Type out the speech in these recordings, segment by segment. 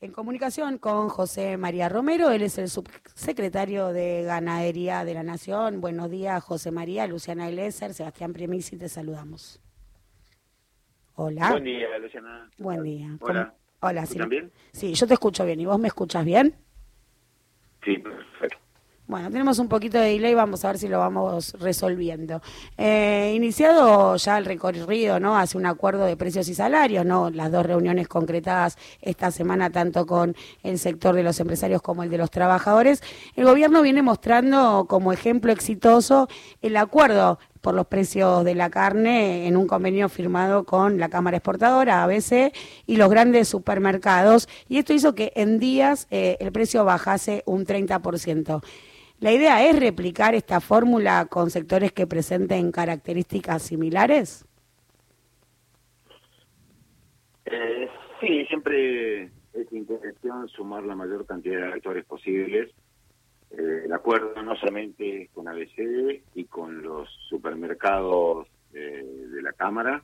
en comunicación con José María Romero, él es el subsecretario de Ganadería de la Nación. Buenos días, José María, Luciana Glesser, Sebastián Premisi, te saludamos. Hola. Buen día, Luciana. Buen día. Hola. Hola, ¿Me sí. bien? Sí, yo te escucho bien. ¿Y vos me escuchas bien? Sí, perfecto. Bueno, tenemos un poquito de delay, vamos a ver si lo vamos resolviendo. Eh, iniciado ya el recorrido, ¿no? Hace un acuerdo de precios y salarios, ¿no? Las dos reuniones concretadas esta semana, tanto con el sector de los empresarios como el de los trabajadores. El gobierno viene mostrando como ejemplo exitoso el acuerdo por los precios de la carne en un convenio firmado con la Cámara Exportadora, ABC, y los grandes supermercados. Y esto hizo que en días eh, el precio bajase un 30%. ¿La idea es replicar esta fórmula con sectores que presenten características similares? Eh, sí, siempre es intención sumar la mayor cantidad de actores posibles. Eh, el acuerdo no solamente con ABC y con los supermercados eh, de la Cámara,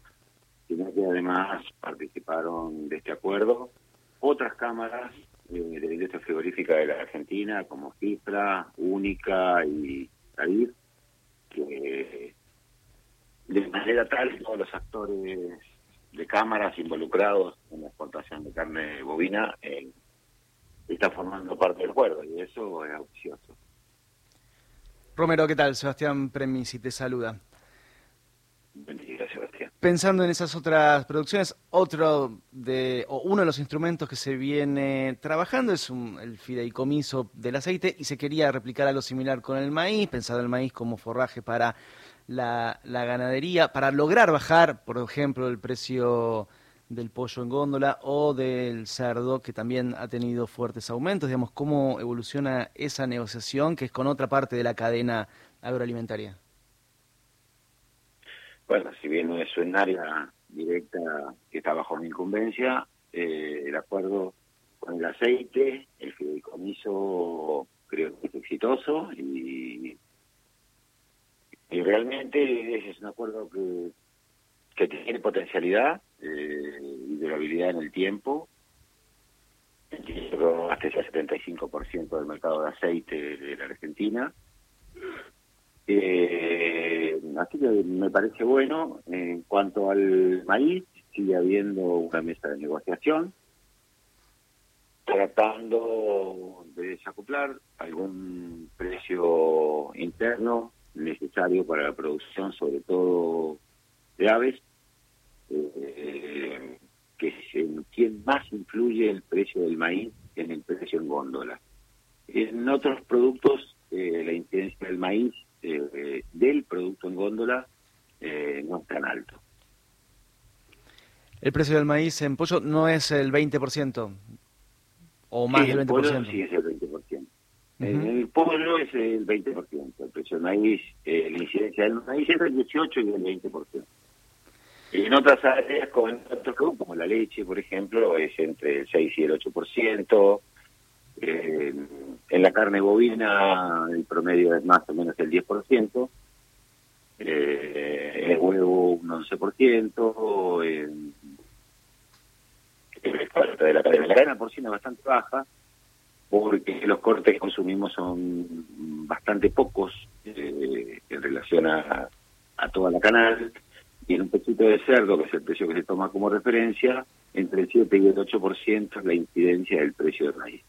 sino que además participaron de este acuerdo otras cámaras de la industria frigorífica de la Argentina, como Cifra, Única y Cadir, que de manera tal todos los actores de cámaras involucrados en la exportación de carne bovina eh, está formando parte del acuerdo y eso es auspicioso. Romero, ¿qué tal? Sebastián Premisi te saluda. Buen día, Sebastián. Pensando en esas otras producciones, otro de, o uno de los instrumentos que se viene trabajando es un- el fideicomiso del aceite y se quería replicar algo similar con el maíz, pensado el maíz como forraje para la, la ganadería, para lograr bajar, por ejemplo, el precio del pollo en góndola o del cerdo, que también ha tenido fuertes aumentos. Digamos, ¿cómo evoluciona esa negociación que es con otra parte de la cadena agroalimentaria? Bueno, si bien es un área directa que está bajo mi incumbencia, eh, el acuerdo con el aceite, el fideicomiso creo que es exitoso y, y realmente es un acuerdo que, que tiene potencialidad eh, y durabilidad en el tiempo. Abastece al 75% del mercado de aceite de la Argentina. Eh, así que me parece bueno. En cuanto al maíz, sigue habiendo una mesa de negociación tratando de desacoplar algún precio interno necesario para la producción, sobre todo de aves, eh, que es en quien más influye el precio del maíz en el precio en góndola. En otros productos, eh, la incidencia del maíz, del producto en góndola, eh, no es tan alto. El precio del maíz en pollo no es el 20% o más Sí, del el 20%. pollo sí es el 20%. En el pollo es el 20%, el precio del maíz, eh, la incidencia del maíz es el 18 y el 20%. En otras áreas, con otros productos, como la leche, por ejemplo, es entre el 6 y el 8%. Eh, en la carne bovina el promedio es más o menos el 10%. Eh, en el huevo un 11%. En, en parte de la cadena. La cadena porcina es bastante baja porque los cortes que consumimos son bastante pocos eh, en relación a, a toda la canal y en un pechito de cerdo, que es el precio que se toma como referencia, entre el 7 y el 8% es la incidencia del precio del maíz.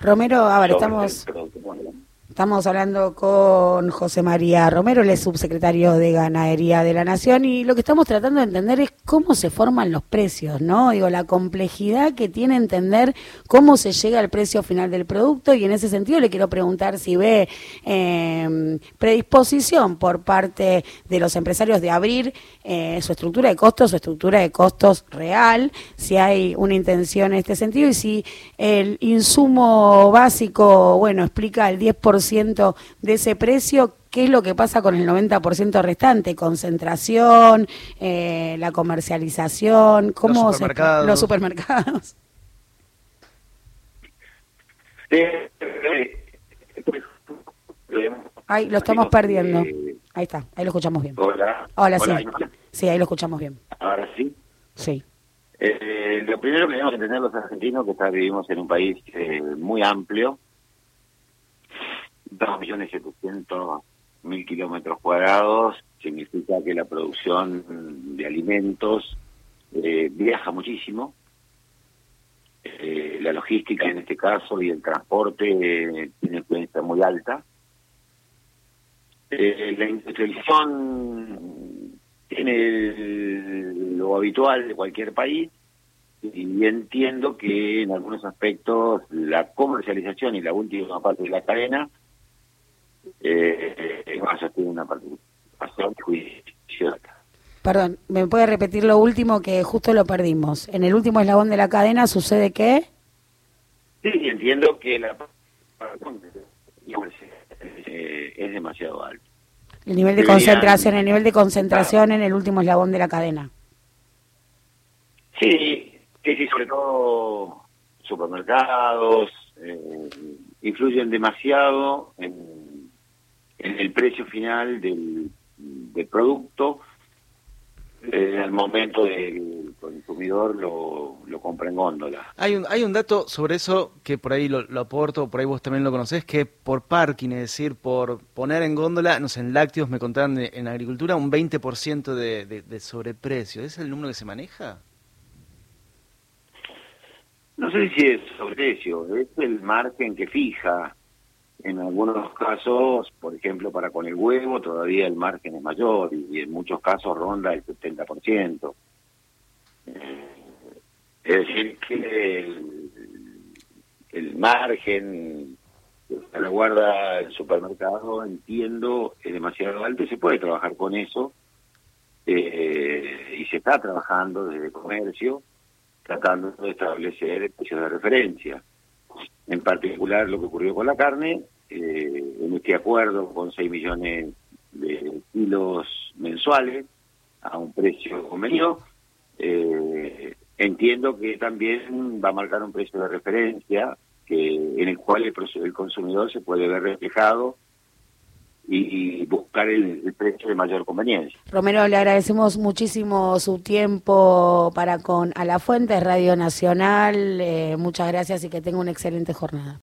Romero, a ver, estamos... el Estamos hablando con José María Romero, es subsecretario de Ganadería de la Nación y lo que estamos tratando de entender es cómo se forman los precios, ¿no? Digo, la complejidad que tiene entender cómo se llega al precio final del producto y en ese sentido le quiero preguntar si ve eh, predisposición por parte de los empresarios de abrir eh, su estructura de costos, su estructura de costos real, si hay una intención en este sentido y si el insumo básico, bueno, explica el 10% de ese precio, ¿qué es lo que pasa con el 90% restante? Concentración, eh, la comercialización, ¿cómo Los se- supermercados. los supermercados. Eh, eh, Ahí lo estamos perdiendo. eh, Ahí está, ahí lo escuchamos bien. hola. Hola, sí. Sí, ahí lo escuchamos bien. Ahora sí. Sí. Eh, lo primero que tenemos que entender los argentinos que vivimos en un país eh, muy amplio, 2.700.000 kilómetros cuadrados, significa que la producción de alimentos eh, viaja muchísimo, eh, la logística en este caso y el transporte eh, tiene influencia muy alta. Eh, la industrialización tiene lo habitual de cualquier país y entiendo que en algunos aspectos la comercialización y la última parte de la cadena eh, va a tener una participación juiciosa. Perdón, ¿me puede repetir lo último que justo lo perdimos? En el último eslabón de la cadena sucede qué? Sí, entiendo que la es demasiado alto. El nivel de concentración, el nivel de concentración en el último eslabón de la cadena. Sí, sí, sí, sobre todo supermercados eh, influyen demasiado en, en el precio final del, del producto eh, al momento del consumidor lo, lo compra en góndola. Hay un, hay un dato sobre eso que por ahí lo, aporto, por ahí vos también lo conocés, que por parking, es decir, por poner en góndola, no sé, en lácteos me contaban en agricultura un 20% de, de, de sobreprecio. ¿Es el número que se maneja? No sé si es sobreprecio, es el margen que fija en algunos casos, por ejemplo, para con el huevo, todavía el margen es mayor y en muchos casos ronda el 70%. Eh, es decir, que el, margen que la guarda el supermercado, entiendo, es demasiado alto y se puede trabajar con eso. Eh, y se está trabajando desde comercio, tratando de establecer precios de referencia en particular lo que ocurrió con la carne, eh, en este acuerdo con 6 millones de kilos mensuales a un precio convenido, eh, entiendo que también va a marcar un precio de referencia que en el cual el, el consumidor se puede ver reflejado y, buscar el, precio de mayor conveniencia. Romero, le agradecemos muchísimo su tiempo para con A la Fuente, Radio Nacional. Eh, muchas gracias y que tenga una excelente jornada.